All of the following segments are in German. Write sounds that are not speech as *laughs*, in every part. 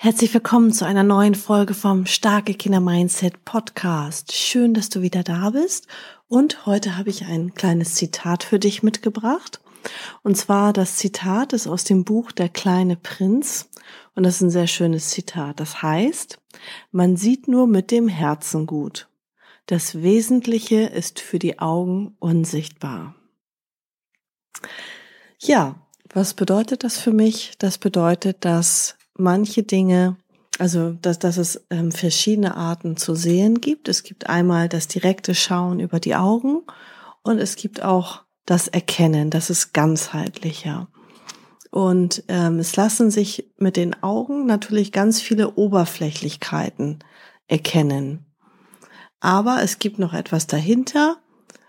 Herzlich willkommen zu einer neuen Folge vom Starke Kinder Mindset Podcast. Schön, dass du wieder da bist. Und heute habe ich ein kleines Zitat für dich mitgebracht. Und zwar das Zitat ist aus dem Buch Der kleine Prinz. Und das ist ein sehr schönes Zitat. Das heißt, man sieht nur mit dem Herzen gut. Das Wesentliche ist für die Augen unsichtbar. Ja, was bedeutet das für mich? Das bedeutet, dass manche Dinge, also dass, dass es ähm, verschiedene Arten zu sehen gibt. Es gibt einmal das direkte Schauen über die Augen und es gibt auch das Erkennen, das ist ganzheitlicher. Und ähm, es lassen sich mit den Augen natürlich ganz viele Oberflächlichkeiten erkennen. Aber es gibt noch etwas dahinter,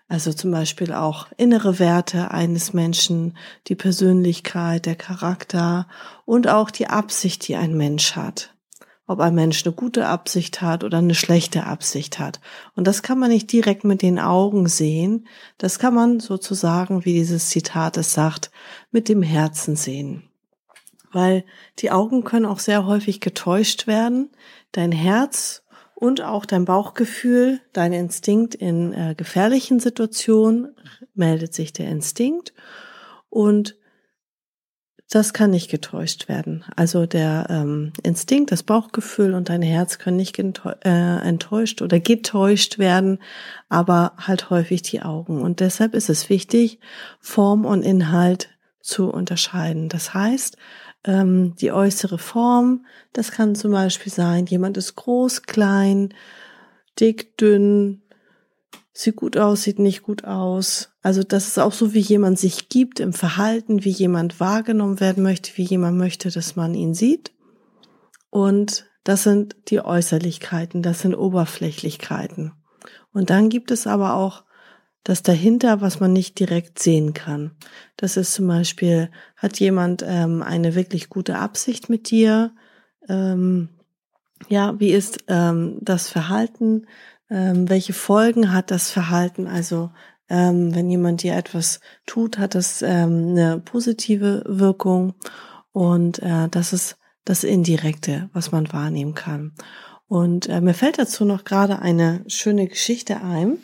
also zum Beispiel auch innere Werte eines Menschen, die Persönlichkeit, der Charakter und auch die Absicht, die ein Mensch hat ob ein Mensch eine gute Absicht hat oder eine schlechte Absicht hat. Und das kann man nicht direkt mit den Augen sehen. Das kann man sozusagen, wie dieses Zitat es sagt, mit dem Herzen sehen. Weil die Augen können auch sehr häufig getäuscht werden. Dein Herz und auch dein Bauchgefühl, dein Instinkt in äh, gefährlichen Situationen meldet sich der Instinkt und das kann nicht getäuscht werden. Also der ähm, Instinkt, das Bauchgefühl und dein Herz können nicht äh, enttäuscht oder getäuscht werden, aber halt häufig die Augen. Und deshalb ist es wichtig, Form und Inhalt zu unterscheiden. Das heißt, ähm, die äußere Form, das kann zum Beispiel sein, jemand ist groß, klein, dick, dünn, sieht gut aus, sieht nicht gut aus. Also das ist auch so, wie jemand sich gibt im Verhalten, wie jemand wahrgenommen werden möchte, wie jemand möchte, dass man ihn sieht. Und das sind die Äußerlichkeiten, das sind Oberflächlichkeiten. Und dann gibt es aber auch das dahinter, was man nicht direkt sehen kann. Das ist zum Beispiel, hat jemand ähm, eine wirklich gute Absicht mit dir? Ähm, ja, wie ist ähm, das Verhalten? ähm, welche Folgen hat das Verhalten? Also ähm, wenn jemand dir etwas tut, hat das ähm, eine positive Wirkung und äh, das ist das Indirekte, was man wahrnehmen kann. Und äh, mir fällt dazu noch gerade eine schöne Geschichte ein.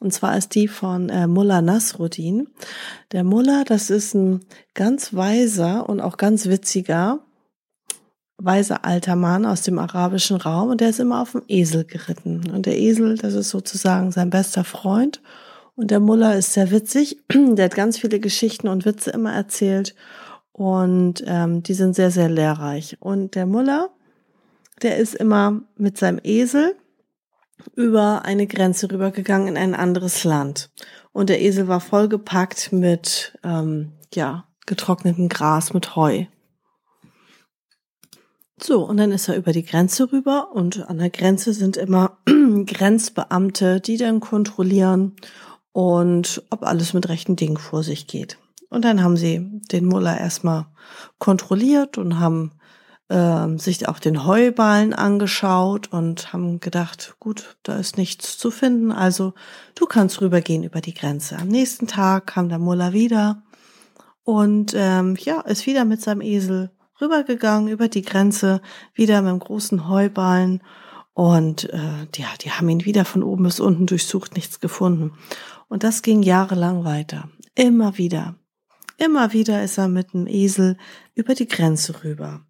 Und zwar ist die von äh, Mullah Nasruddin. Der Mullah, das ist ein ganz weiser und auch ganz witziger weiser alter Mann aus dem arabischen Raum und der ist immer auf dem Esel geritten. Und der Esel, das ist sozusagen sein bester Freund. Und der Muller ist sehr witzig. *clears throat* Der hat ganz viele Geschichten und Witze immer erzählt. Und ähm, die sind sehr, sehr lehrreich. Und der Muller, der ist immer mit seinem Esel über eine Grenze rübergegangen in ein anderes Land. Und der Esel war vollgepackt mit, ähm, ja, getrocknetem Gras, mit Heu. So, und dann ist er über die Grenze rüber und an der Grenze sind immer *clears throat* Grenzbeamte, die dann kontrollieren und ob alles mit rechten Dingen vor sich geht. Und dann haben sie den Muller erstmal kontrolliert und haben äh, sich auch den Heuballen angeschaut und haben gedacht, gut, da ist nichts zu finden, also du kannst rübergehen über die Grenze. Am nächsten Tag kam der Muller wieder und ähm, ja, ist wieder mit seinem Esel rübergegangen über die Grenze, wieder mit einem großen Heuballen. Und äh, ja, die haben ihn wieder von oben bis unten durchsucht, nichts gefunden. Und das ging jahrelang weiter. Immer wieder. Immer wieder ist er mit einem Esel über die Grenze rüber.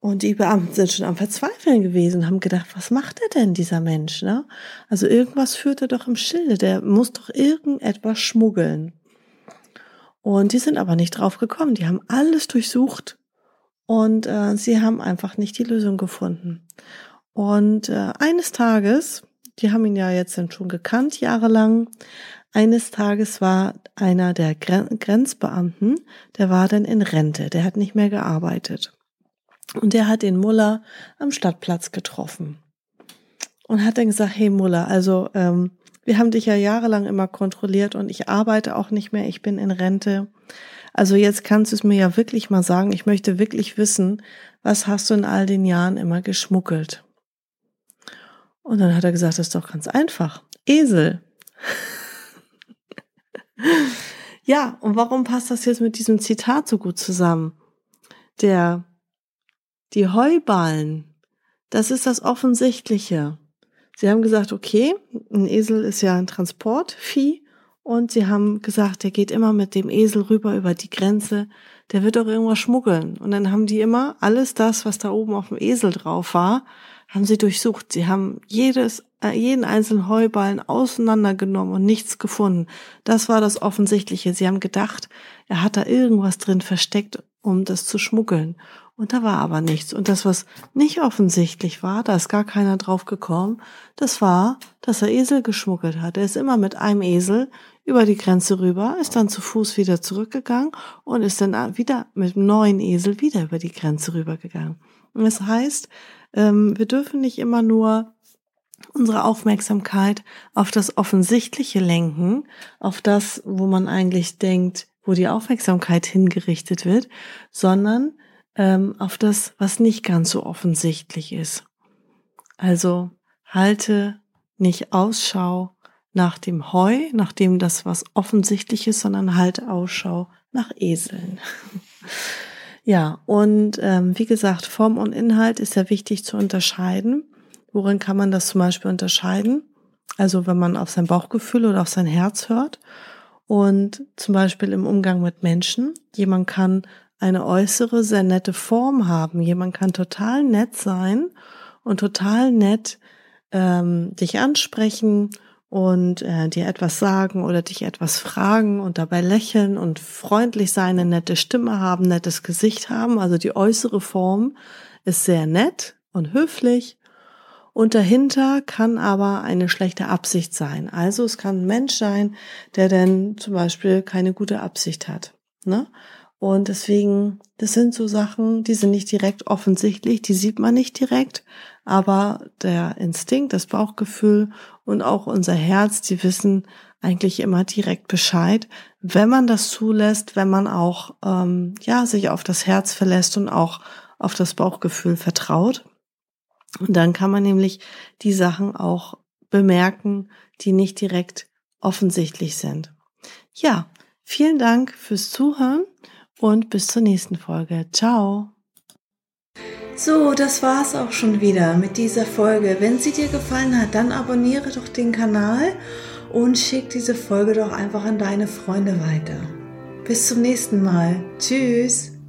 Und die Beamten sind schon am Verzweifeln gewesen, haben gedacht, was macht er denn, dieser Mensch? Ne? Also irgendwas führt er doch im Schilde, der muss doch irgendetwas schmuggeln. Und die sind aber nicht drauf gekommen. Die haben alles durchsucht und äh, sie haben einfach nicht die Lösung gefunden. Und äh, eines Tages, die haben ihn ja jetzt schon gekannt, jahrelang, eines Tages war einer der Gren Grenzbeamten, der war dann in Rente, der hat nicht mehr gearbeitet. Und der hat den Muller am Stadtplatz getroffen und hat dann gesagt, hey Muller, also ähm, wir haben dich ja jahrelang immer kontrolliert und ich arbeite auch nicht mehr, ich bin in Rente. Also jetzt kannst du es mir ja wirklich mal sagen, ich möchte wirklich wissen, was hast du in all den Jahren immer geschmuggelt? Und dann hat er gesagt, das ist doch ganz einfach. Esel. *laughs* ja, und warum passt das jetzt mit diesem Zitat so gut zusammen? Der, die Heuballen, das ist das Offensichtliche. Sie haben gesagt, okay, ein Esel ist ja ein Transportvieh und sie haben gesagt, der geht immer mit dem Esel rüber über die Grenze, der wird doch irgendwas schmuggeln. Und dann haben die immer alles das, was da oben auf dem Esel drauf war, haben sie durchsucht. Sie haben jedes, äh, jeden einzelnen Heuballen auseinandergenommen und nichts gefunden. Das war das Offensichtliche. Sie haben gedacht, er hat da irgendwas drin versteckt, um das zu schmuggeln. Und da war aber nichts. Und das, was nicht offensichtlich war, da ist gar keiner drauf gekommen, das war, dass er Esel geschmuggelt hat. Er ist immer mit einem Esel über die Grenze rüber, ist dann zu Fuß wieder zurückgegangen und ist dann wieder mit einem neuen Esel wieder über die Grenze rübergegangen. Und das heißt, ähm, wir dürfen nicht immer nur unsere Aufmerksamkeit auf das Offensichtliche lenken, auf das, wo man eigentlich denkt, wo die Aufmerksamkeit hingerichtet wird, sondern ähm, auf das, was nicht ganz so offensichtlich ist. Also halte nicht Ausschau nach dem Heu, nach dem das was offensichtlich ist, sondern halte Ausschau nach Eseln. *laughs* ja, und ähm, wie gesagt, Form und Inhalt ist ja wichtig zu unterscheiden. Worin kann man das zum Beispiel unterscheiden? Also wenn man auf sein Bauchgefühl oder auf sein Herz hört und zum Beispiel im Umgang mit Menschen. Jemand kann eine äußere, sehr nette Form haben. Jemand kann total nett sein und total nett ähm, dich ansprechen und äh, dir etwas sagen oder dich etwas fragen und dabei lächeln und freundlich sein, eine nette Stimme haben, nettes Gesicht haben. Also die äußere Form ist sehr nett und höflich. Und dahinter kann aber eine schlechte Absicht sein. Also es kann ein Mensch sein, der denn zum Beispiel keine gute Absicht hat. Ne? Und deswegen, das sind so Sachen, die sind nicht direkt offensichtlich, die sieht man nicht direkt, aber der Instinkt, das Bauchgefühl und auch unser Herz, die wissen eigentlich immer direkt Bescheid, wenn man das zulässt, wenn man auch ähm, ja sich auf das Herz verlässt und auch auf das Bauchgefühl vertraut. Und dann kann man nämlich die Sachen auch bemerken, die nicht direkt offensichtlich sind. Ja, vielen Dank fürs Zuhören und bis zur nächsten Folge. Ciao. So, das war's auch schon wieder mit dieser Folge. Wenn sie dir gefallen hat, dann abonniere doch den Kanal und schick diese Folge doch einfach an deine Freunde weiter. Bis zum nächsten Mal. Tschüss.